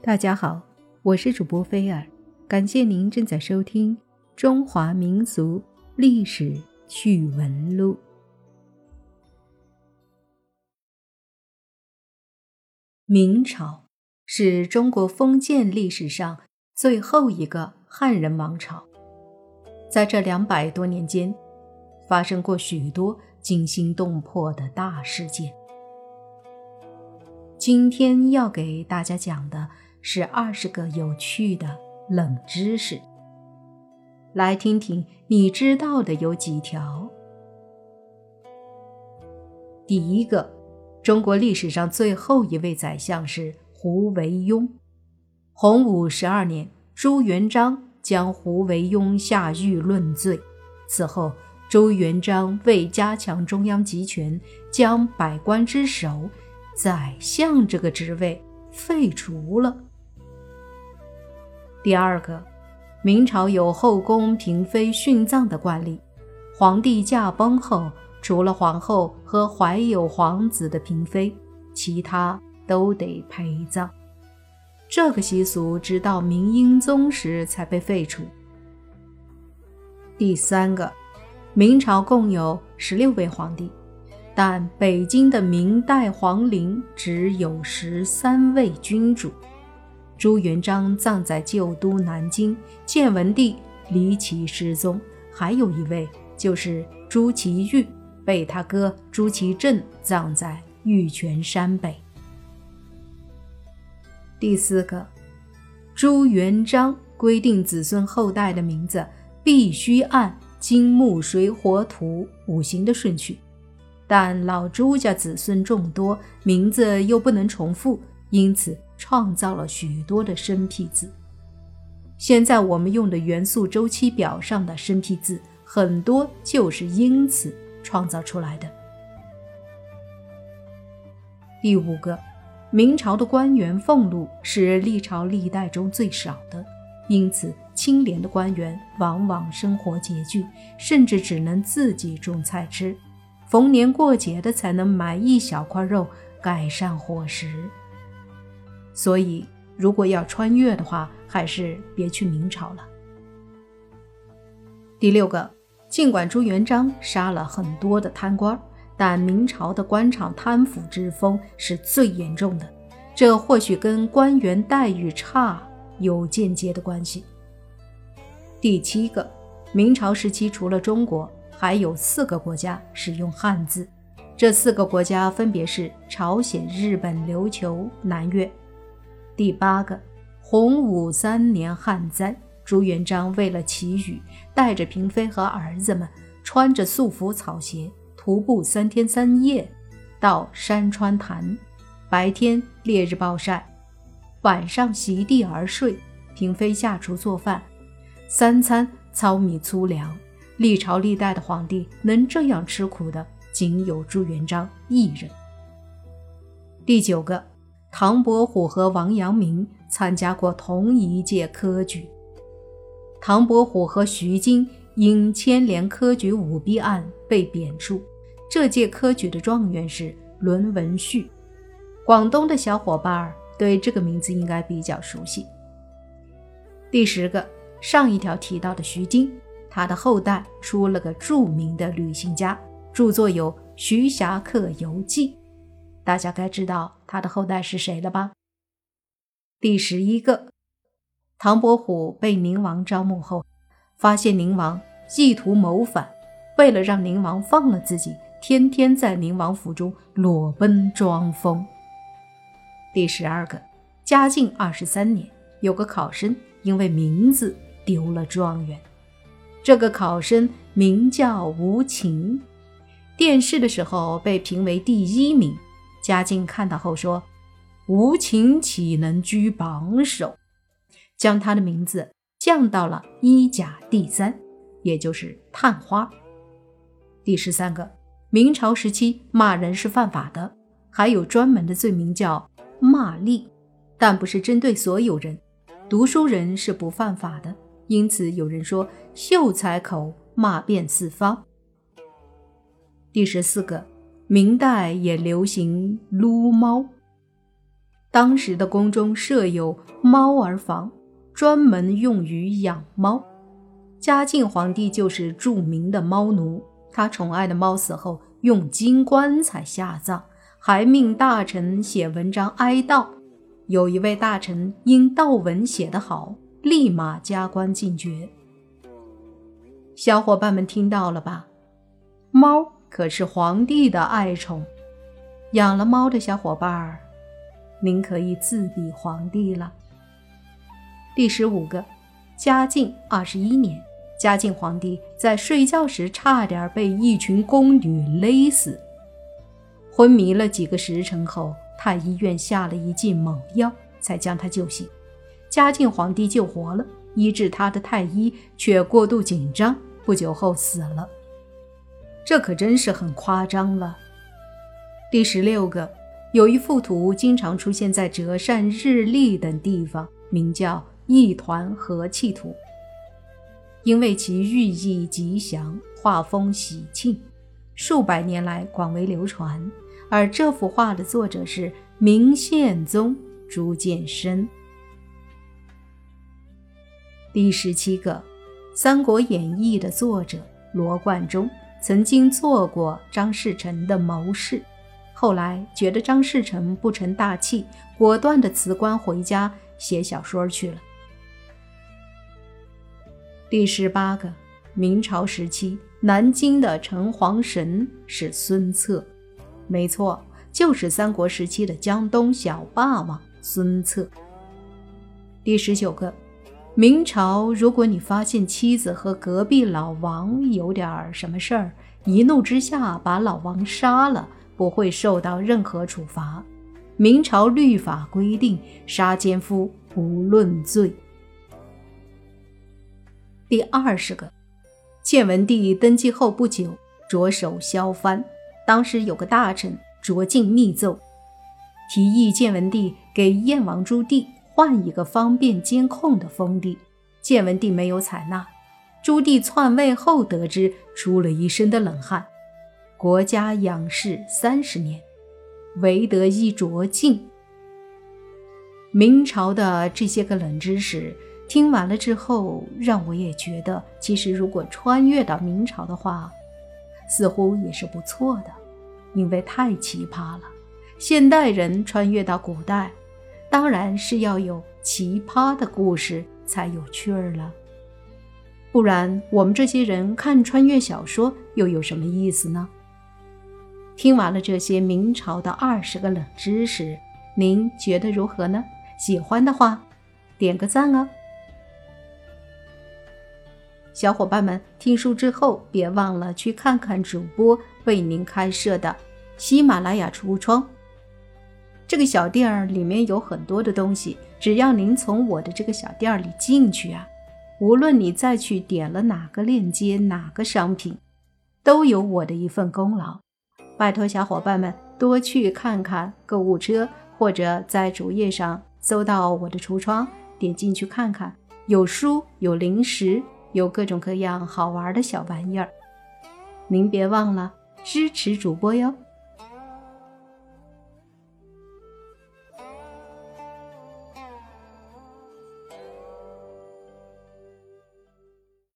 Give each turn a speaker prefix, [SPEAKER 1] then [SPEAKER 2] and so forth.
[SPEAKER 1] 大家好，我是主播菲尔，感谢您正在收听《中华民俗历史趣闻录》。明朝是中国封建历史上最后一个汉人王朝，在这两百多年间，发生过许多惊心动魄的大事件。今天要给大家讲的是二十个有趣的冷知识，来听听你知道的有几条。第一个，中国历史上最后一位宰相是胡惟庸。洪武十二年，朱元璋将胡惟庸下狱论罪，此后朱元璋为加强中央集权，将百官之首。宰相这个职位废除了。第二个，明朝有后宫嫔妃殉葬的惯例，皇帝驾崩后，除了皇后和怀有皇子的嫔妃，其他都得陪葬。这个习俗直到明英宗时才被废除。第三个，明朝共有十六位皇帝。但北京的明代皇陵只有十三位君主，朱元璋葬在旧都南京，建文帝离奇失踪，还有一位就是朱祁钰，被他哥朱祁镇葬在玉泉山北。第四个，朱元璋规定子孙后代的名字必须按金木水火土五行的顺序。但老朱家子孙众多，名字又不能重复，因此创造了许多的生僻字。现在我们用的元素周期表上的生僻字，很多就是因此创造出来的。第五个，明朝的官员俸禄是历朝历代中最少的，因此清廉的官员往往生活拮据，甚至只能自己种菜吃。逢年过节的才能买一小块肉改善伙食，所以如果要穿越的话，还是别去明朝了。第六个，尽管朱元璋杀了很多的贪官，但明朝的官场贪腐之风是最严重的，这或许跟官员待遇差有间接的关系。第七个，明朝时期除了中国。还有四个国家使用汉字，这四个国家分别是朝鲜、日本、琉球、南越。第八个，洪武三年旱灾，朱元璋为了祈雨，带着嫔妃和儿子们，穿着素服草鞋，徒步三天三夜到山川潭，白天烈日暴晒，晚上席地而睡，嫔妃下厨做饭，三餐糙米粗粮。历朝历代的皇帝能这样吃苦的，仅有朱元璋一人。第九个，唐伯虎和王阳明参加过同一届科举。唐伯虎和徐经因牵连科举舞弊案被贬黜，这届科举的状元是伦文旭。广东的小伙伴儿对这个名字应该比较熟悉。第十个，上一条提到的徐经。他的后代出了个著名的旅行家，著作有《徐霞客游记》，大家该知道他的后代是谁了吧？第十一个，唐伯虎被宁王招募后，发现宁王意图谋反，为了让宁王放了自己，天天在宁王府中裸奔装疯。第十二个，嘉靖二十三年，有个考生因为名字丢了状元。这个考生名叫吴情，殿试的时候被评为第一名。嘉靖看到后说：“无情岂能居榜首？”将他的名字降到了一甲第三，也就是探花。第十三个，明朝时期骂人是犯法的，还有专门的罪名叫骂吏，但不是针对所有人，读书人是不犯法的。因此，有人说“秀才口骂遍四方”。第十四个，明代也流行撸猫。当时的宫中设有猫儿房，专门用于养猫。嘉靖皇帝就是著名的猫奴，他宠爱的猫死后用金棺材下葬，还命大臣写文章哀悼。有一位大臣因悼文写得好，立马加官进爵。小伙伴们听到了吧？猫可是皇帝的爱宠，养了猫的小伙伴儿，您可以自比皇帝了。第十五个，嘉靖二十一年。嘉靖皇帝在睡觉时差点被一群宫女勒死，昏迷了几个时辰后，太医院下了一剂猛药，才将他救醒。嘉靖皇帝救活了，医治他的太医却过度紧张，不久后死了。这可真是很夸张了。第十六个，有一幅图经常出现在折扇、日历等地方，名叫“一团和气图”。因为其寓意吉祥，画风喜庆，数百年来广为流传。而这幅画的作者是明宪宗朱见深。第十七个，《三国演义》的作者罗贯中曾经做过张士诚的谋士，后来觉得张士诚不成大器，果断的辞官回家写小说去了。第十八个，明朝时期南京的城隍神是孙策，没错，就是三国时期的江东小霸王孙策。第十九个，明朝如果你发现妻子和隔壁老王有点什么事儿，一怒之下把老王杀了，不会受到任何处罚。明朝律法规定，杀奸夫不论罪。第二十个，建文帝登基后不久，着手削藩。当时有个大臣着进密奏，提议建文帝给燕王朱棣换一个方便监控的封地。建文帝没有采纳。朱棣篡位后得知，出了一身的冷汗。国家养士三十年，唯得一着进。明朝的这些个冷知识。听完了之后，让我也觉得，其实如果穿越到明朝的话，似乎也是不错的，因为太奇葩了。现代人穿越到古代，当然是要有奇葩的故事才有趣儿了，不然我们这些人看穿越小说又有什么意思呢？听完了这些明朝的二十个冷知识，您觉得如何呢？喜欢的话，点个赞哦。小伙伴们，听书之后别忘了去看看主播为您开设的喜马拉雅橱窗。这个小店儿里面有很多的东西，只要您从我的这个小店儿里进去啊，无论你再去点了哪个链接、哪个商品，都有我的一份功劳。拜托小伙伴们多去看看购物车，或者在主页上搜到我的橱窗，点进去看看，有书，有零食。有各种各样好玩的小玩意儿，您别忘了支持主播哟。